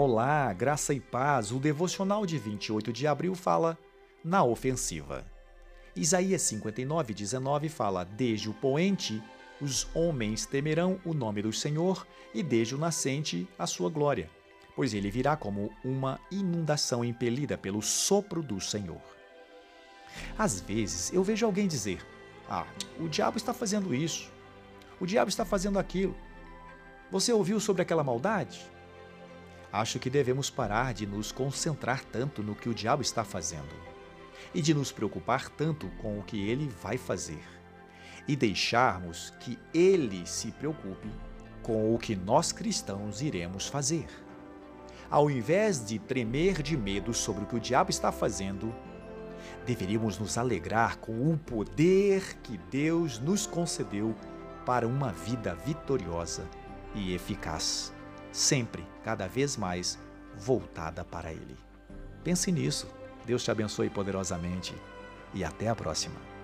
Olá, graça e paz. O devocional de 28 de abril fala na ofensiva. Isaías 59, 19 fala: Desde o poente os homens temerão o nome do Senhor, e desde o nascente a sua glória, pois ele virá como uma inundação impelida pelo sopro do Senhor. Às vezes eu vejo alguém dizer: Ah, o diabo está fazendo isso, o diabo está fazendo aquilo. Você ouviu sobre aquela maldade? Acho que devemos parar de nos concentrar tanto no que o diabo está fazendo e de nos preocupar tanto com o que ele vai fazer e deixarmos que ele se preocupe com o que nós cristãos iremos fazer. Ao invés de tremer de medo sobre o que o diabo está fazendo, deveríamos nos alegrar com o poder que Deus nos concedeu para uma vida vitoriosa e eficaz sempre, cada vez mais, voltada para Ele. Pense nisso. Deus te abençoe poderosamente e até a próxima.